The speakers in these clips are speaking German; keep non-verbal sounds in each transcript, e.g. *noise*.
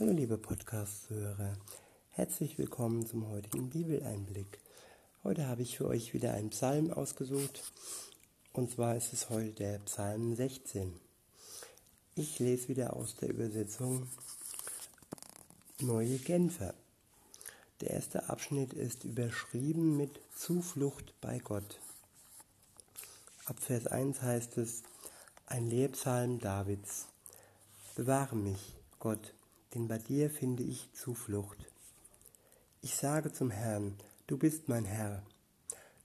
Hallo liebe Podcast-Hörer, herzlich willkommen zum heutigen Bibeleinblick. Heute habe ich für euch wieder einen Psalm ausgesucht und zwar ist es heute der Psalm 16. Ich lese wieder aus der Übersetzung Neue Genfer. Der erste Abschnitt ist überschrieben mit Zuflucht bei Gott. Ab Vers 1 heißt es, ein Lehrpsalm Davids. Bewahre mich, Gott, denn bei dir finde ich Zuflucht. Ich sage zum Herrn, du bist mein Herr.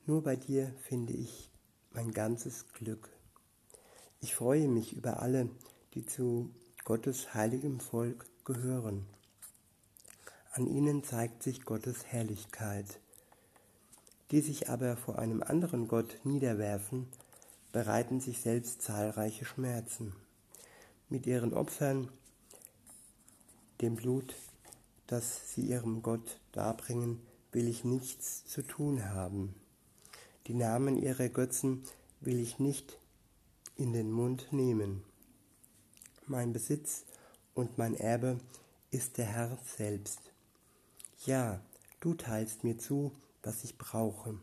Nur bei dir finde ich mein ganzes Glück. Ich freue mich über alle, die zu Gottes heiligem Volk gehören. An ihnen zeigt sich Gottes Herrlichkeit. Die sich aber vor einem anderen Gott niederwerfen, bereiten sich selbst zahlreiche Schmerzen. Mit ihren Opfern dem Blut, das sie ihrem Gott darbringen, will ich nichts zu tun haben. Die Namen ihrer Götzen will ich nicht in den Mund nehmen. Mein Besitz und mein Erbe ist der Herr selbst. Ja, du teilst mir zu, was ich brauche.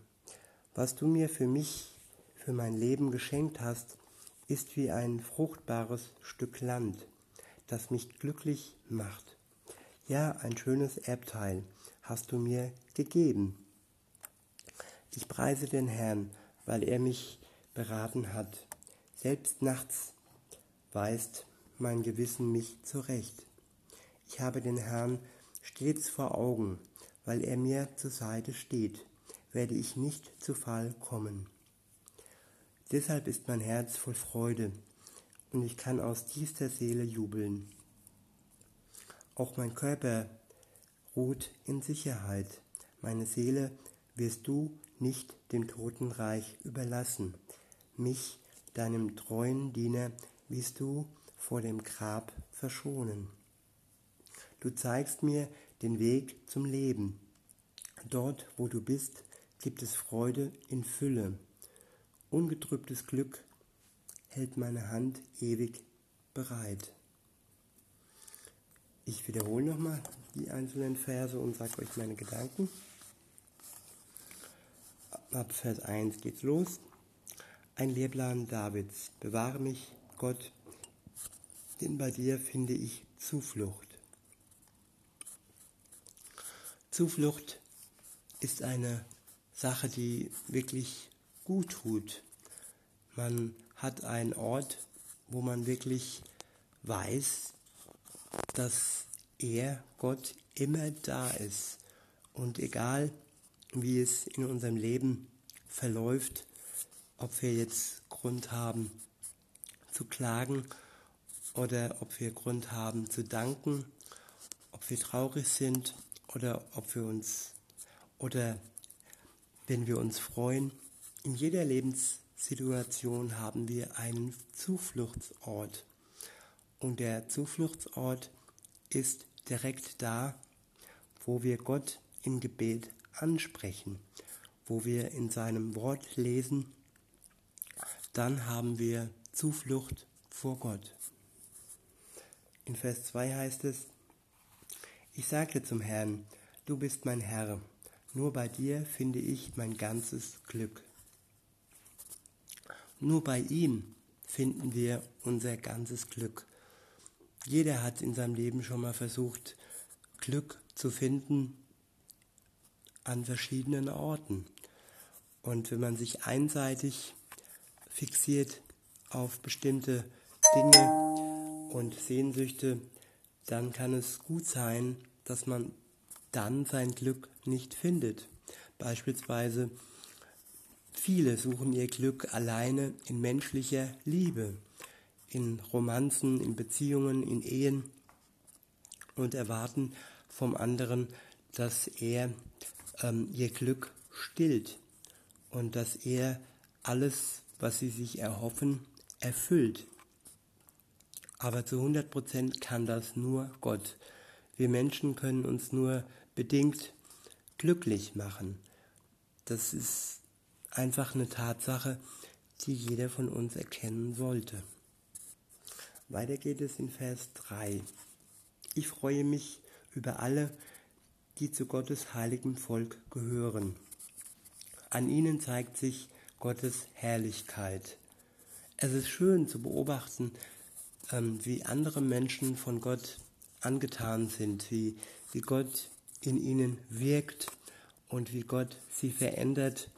Was du mir für mich, für mein Leben geschenkt hast, ist wie ein fruchtbares Stück Land das mich glücklich macht. Ja, ein schönes Erbteil hast du mir gegeben. Ich preise den Herrn, weil er mich beraten hat. Selbst nachts weist mein Gewissen mich zurecht. Ich habe den Herrn stets vor Augen, weil er mir zur Seite steht, werde ich nicht zu Fall kommen. Deshalb ist mein Herz voll Freude und ich kann aus tiefster Seele jubeln. Auch mein Körper ruht in Sicherheit. Meine Seele wirst du nicht dem Totenreich überlassen. Mich, deinem treuen Diener, wirst du vor dem Grab verschonen. Du zeigst mir den Weg zum Leben. Dort, wo du bist, gibt es Freude in Fülle. Ungetrübtes Glück hält meine Hand ewig bereit. Ich wiederhole nochmal die einzelnen Verse und sage euch meine Gedanken. Ab Vers 1 geht's los. Ein Lehrplan Davids. Bewahre mich, Gott, denn bei dir finde ich Zuflucht. Zuflucht ist eine Sache, die wirklich gut tut. Man hat einen Ort, wo man wirklich weiß, dass er, Gott, immer da ist. Und egal, wie es in unserem Leben verläuft, ob wir jetzt Grund haben zu klagen oder ob wir Grund haben zu danken, ob wir traurig sind oder ob wir uns oder wenn wir uns freuen, in jeder Lebens Situation haben wir einen Zufluchtsort. Und der Zufluchtsort ist direkt da, wo wir Gott im Gebet ansprechen, wo wir in seinem Wort lesen, dann haben wir Zuflucht vor Gott. In Vers 2 heißt es, ich sagte zum Herrn, du bist mein Herr, nur bei dir finde ich mein ganzes Glück. Nur bei ihm finden wir unser ganzes Glück. Jeder hat in seinem Leben schon mal versucht, Glück zu finden an verschiedenen Orten. Und wenn man sich einseitig fixiert auf bestimmte Dinge und Sehnsüchte, dann kann es gut sein, dass man dann sein Glück nicht findet. Beispielsweise Viele suchen ihr Glück alleine in menschlicher Liebe, in Romanzen, in Beziehungen, in Ehen und erwarten vom anderen, dass er ähm, ihr Glück stillt und dass er alles, was sie sich erhoffen, erfüllt. Aber zu 100 Prozent kann das nur Gott. Wir Menschen können uns nur bedingt glücklich machen. Das ist einfach eine Tatsache, die jeder von uns erkennen sollte. Weiter geht es in Vers 3. Ich freue mich über alle, die zu Gottes heiligem Volk gehören. An ihnen zeigt sich Gottes Herrlichkeit. Es ist schön zu beobachten, ähm, wie andere Menschen von Gott angetan sind, wie, wie Gott in ihnen wirkt und wie Gott sie verändert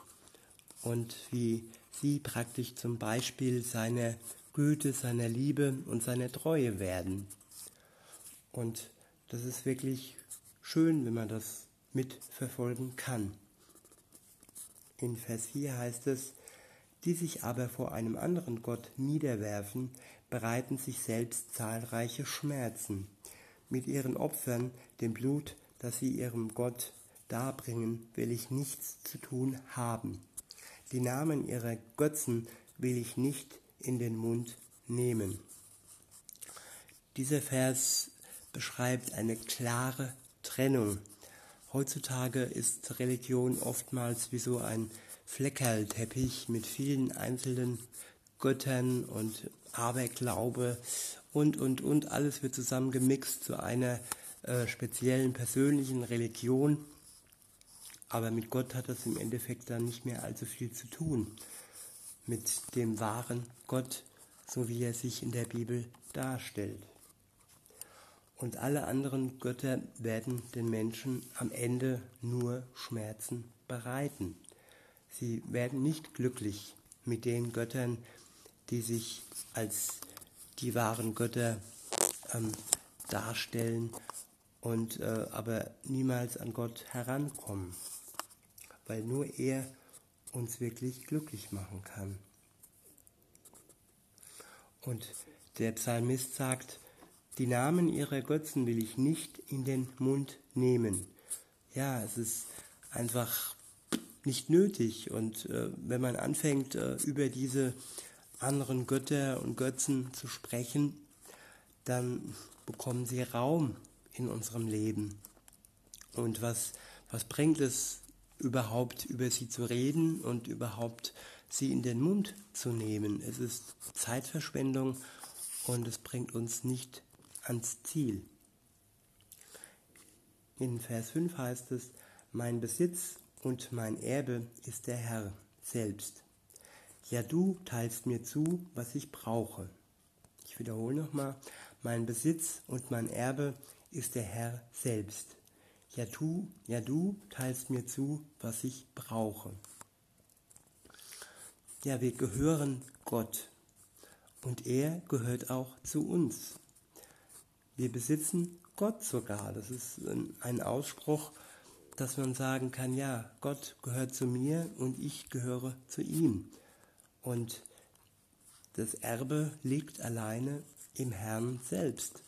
und wie sie praktisch zum Beispiel seiner Güte, seiner Liebe und seiner Treue werden. Und das ist wirklich schön, wenn man das mitverfolgen kann. In Vers 4 heißt es, die sich aber vor einem anderen Gott niederwerfen, bereiten sich selbst zahlreiche Schmerzen. Mit ihren Opfern, dem Blut, das sie ihrem Gott darbringen, will ich nichts zu tun haben. Die Namen ihrer Götzen will ich nicht in den Mund nehmen. Dieser Vers beschreibt eine klare Trennung. Heutzutage ist Religion oftmals wie so ein Fleckerlteppich mit vielen einzelnen Göttern und Aberglaube und, und, und. Alles wird zusammen gemixt zu einer äh, speziellen persönlichen Religion. Aber mit Gott hat das im Endeffekt dann nicht mehr allzu viel zu tun. Mit dem wahren Gott, so wie er sich in der Bibel darstellt. Und alle anderen Götter werden den Menschen am Ende nur Schmerzen bereiten. Sie werden nicht glücklich mit den Göttern, die sich als die wahren Götter ähm, darstellen und äh, aber niemals an Gott herankommen, weil nur er uns wirklich glücklich machen kann. Und der Psalmist sagt, die Namen ihrer Götzen will ich nicht in den Mund nehmen. Ja, es ist einfach nicht nötig. Und äh, wenn man anfängt, äh, über diese anderen Götter und Götzen zu sprechen, dann bekommen sie Raum in unserem Leben. Und was, was bringt es überhaupt, über sie zu reden und überhaupt sie in den Mund zu nehmen? Es ist Zeitverschwendung und es bringt uns nicht ans Ziel. In Vers 5 heißt es, mein Besitz und mein Erbe ist der Herr selbst. Ja, du teilst mir zu, was ich brauche. Ich wiederhole nochmal, mein Besitz und mein Erbe ist der Herr selbst. Ja, du, ja, du teilst mir zu, was ich brauche. Ja, wir gehören Gott und er gehört auch zu uns. Wir besitzen Gott sogar. Das ist ein Ausspruch, dass man sagen kann, ja, Gott gehört zu mir und ich gehöre zu ihm. Und das Erbe liegt alleine im Herrn selbst.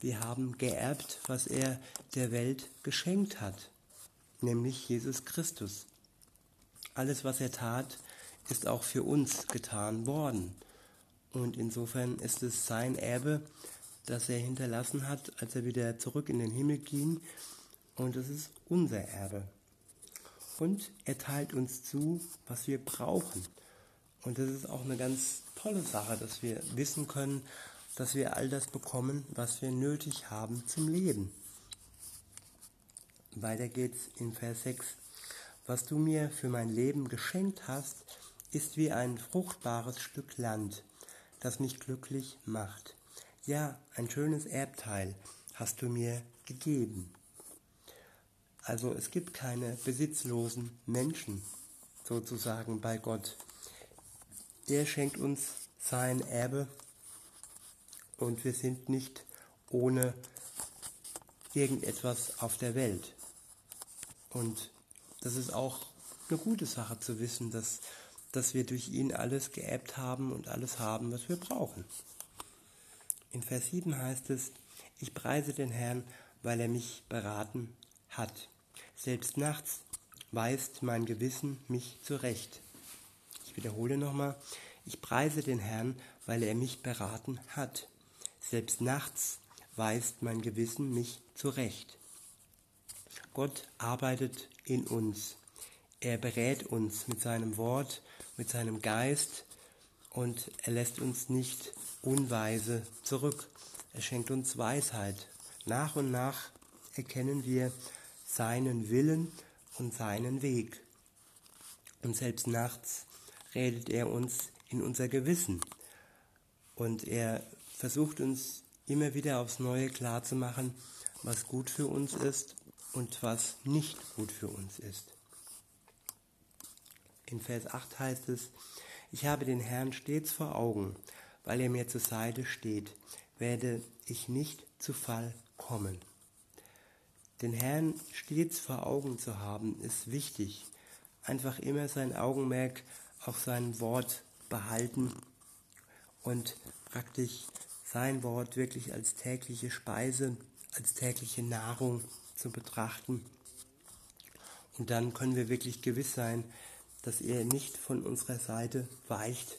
Wir haben geerbt, was er der Welt geschenkt hat, nämlich Jesus Christus. Alles, was er tat, ist auch für uns getan worden. Und insofern ist es sein Erbe, das er hinterlassen hat, als er wieder zurück in den Himmel ging. Und es ist unser Erbe. Und er teilt uns zu, was wir brauchen. Und das ist auch eine ganz tolle Sache, dass wir wissen können, dass wir all das bekommen, was wir nötig haben zum Leben. Weiter geht's in Vers 6. Was du mir für mein Leben geschenkt hast, ist wie ein fruchtbares Stück Land, das mich glücklich macht. Ja, ein schönes Erbteil hast du mir gegeben. Also es gibt keine besitzlosen Menschen sozusagen bei Gott. Er schenkt uns sein Erbe und wir sind nicht ohne irgendetwas auf der Welt. Und das ist auch eine gute Sache zu wissen, dass, dass wir durch ihn alles geerbt haben und alles haben, was wir brauchen. In Vers 7 heißt es, ich preise den Herrn, weil er mich beraten hat. Selbst nachts weist mein Gewissen mich zurecht. Ich wiederhole nochmal, ich preise den Herrn, weil er mich beraten hat. Selbst nachts weist mein Gewissen mich zurecht. Gott arbeitet in uns. Er berät uns mit seinem Wort, mit seinem Geist und er lässt uns nicht unweise zurück. Er schenkt uns Weisheit. Nach und nach erkennen wir seinen Willen und seinen Weg. Und selbst nachts redet er uns in unser Gewissen. Und er versucht uns immer wieder aufs Neue klarzumachen, was gut für uns ist und was nicht gut für uns ist. In Vers 8 heißt es, ich habe den Herrn stets vor Augen, weil er mir zur Seite steht, werde ich nicht zu Fall kommen. Den Herrn stets vor Augen zu haben, ist wichtig. Einfach immer sein Augenmerk auf sein Wort behalten und praktisch sein Wort wirklich als tägliche Speise, als tägliche Nahrung zu betrachten. Und dann können wir wirklich gewiss sein, dass er nicht von unserer Seite weicht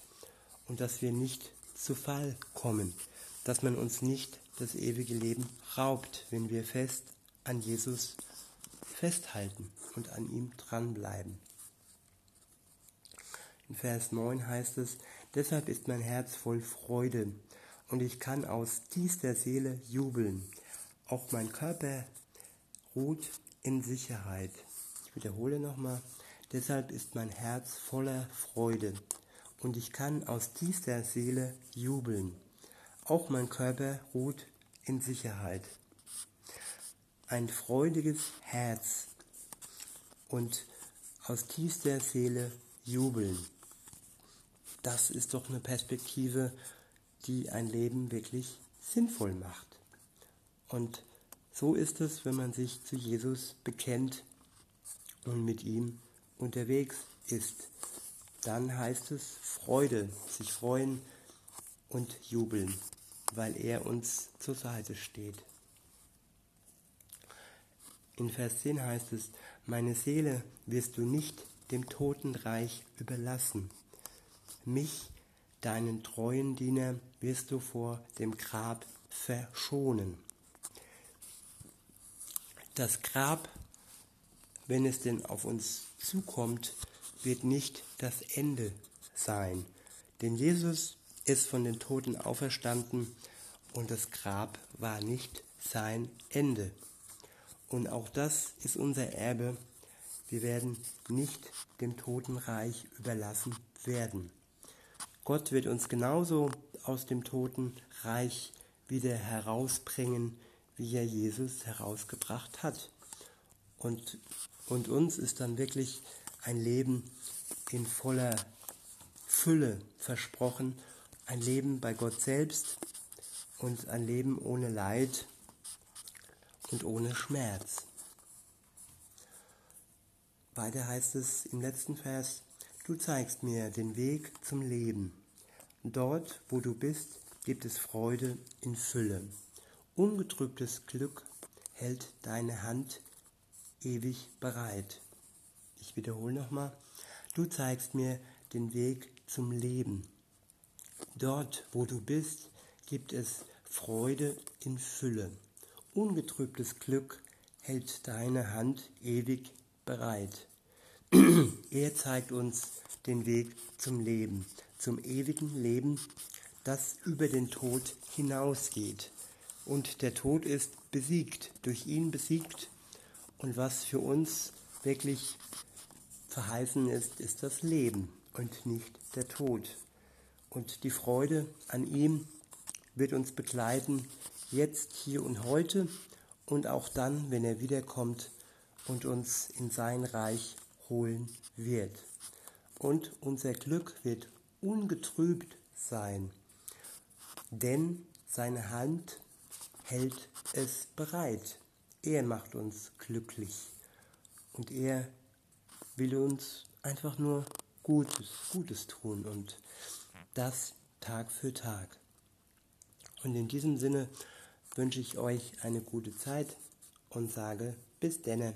und dass wir nicht zu Fall kommen, dass man uns nicht das ewige Leben raubt, wenn wir fest an Jesus festhalten und an ihm dranbleiben. In Vers 9 heißt es, deshalb ist mein Herz voll Freude und ich kann aus tiefster Seele jubeln. Auch mein Körper ruht in Sicherheit. Ich wiederhole nochmal, deshalb ist mein Herz voller Freude und ich kann aus tiefster Seele jubeln. Auch mein Körper ruht in Sicherheit. Ein freudiges Herz und aus tiefster Seele jubeln. Das ist doch eine Perspektive, die ein Leben wirklich sinnvoll macht. Und so ist es, wenn man sich zu Jesus bekennt und mit ihm unterwegs ist. Dann heißt es Freude, sich freuen und jubeln, weil er uns zur Seite steht. In Vers 10 heißt es, meine Seele wirst du nicht dem Totenreich überlassen. Mich, deinen treuen Diener, wirst du vor dem Grab verschonen. Das Grab, wenn es denn auf uns zukommt, wird nicht das Ende sein. Denn Jesus ist von den Toten auferstanden und das Grab war nicht sein Ende. Und auch das ist unser Erbe. Wir werden nicht dem Totenreich überlassen werden. Gott wird uns genauso aus dem Totenreich wieder herausbringen, wie er Jesus herausgebracht hat. Und, und uns ist dann wirklich ein Leben in voller Fülle versprochen, ein Leben bei Gott selbst und ein Leben ohne Leid und ohne Schmerz. Weiter heißt es im letzten Vers, du zeigst mir den Weg zum Leben. Dort, wo du bist, gibt es Freude in Fülle. Ungetrübtes Glück hält deine Hand ewig bereit. Ich wiederhole nochmal. Du zeigst mir den Weg zum Leben. Dort, wo du bist, gibt es Freude in Fülle. Ungetrübtes Glück hält deine Hand ewig bereit. *clears throat* er zeigt uns den Weg zum Leben, zum ewigen Leben, das über den Tod hinausgeht und der Tod ist besiegt, durch ihn besiegt. Und was für uns wirklich verheißen ist, ist das Leben und nicht der Tod. Und die Freude an ihm wird uns begleiten, jetzt, hier und heute und auch dann, wenn er wiederkommt und uns in sein Reich holen wird. Und unser Glück wird ungetrübt sein, denn seine Hand hält es bereit. Er macht uns glücklich und er will uns einfach nur Gutes, Gutes tun und das Tag für Tag. Und in diesem Sinne wünsche ich euch eine gute Zeit und sage bis denne.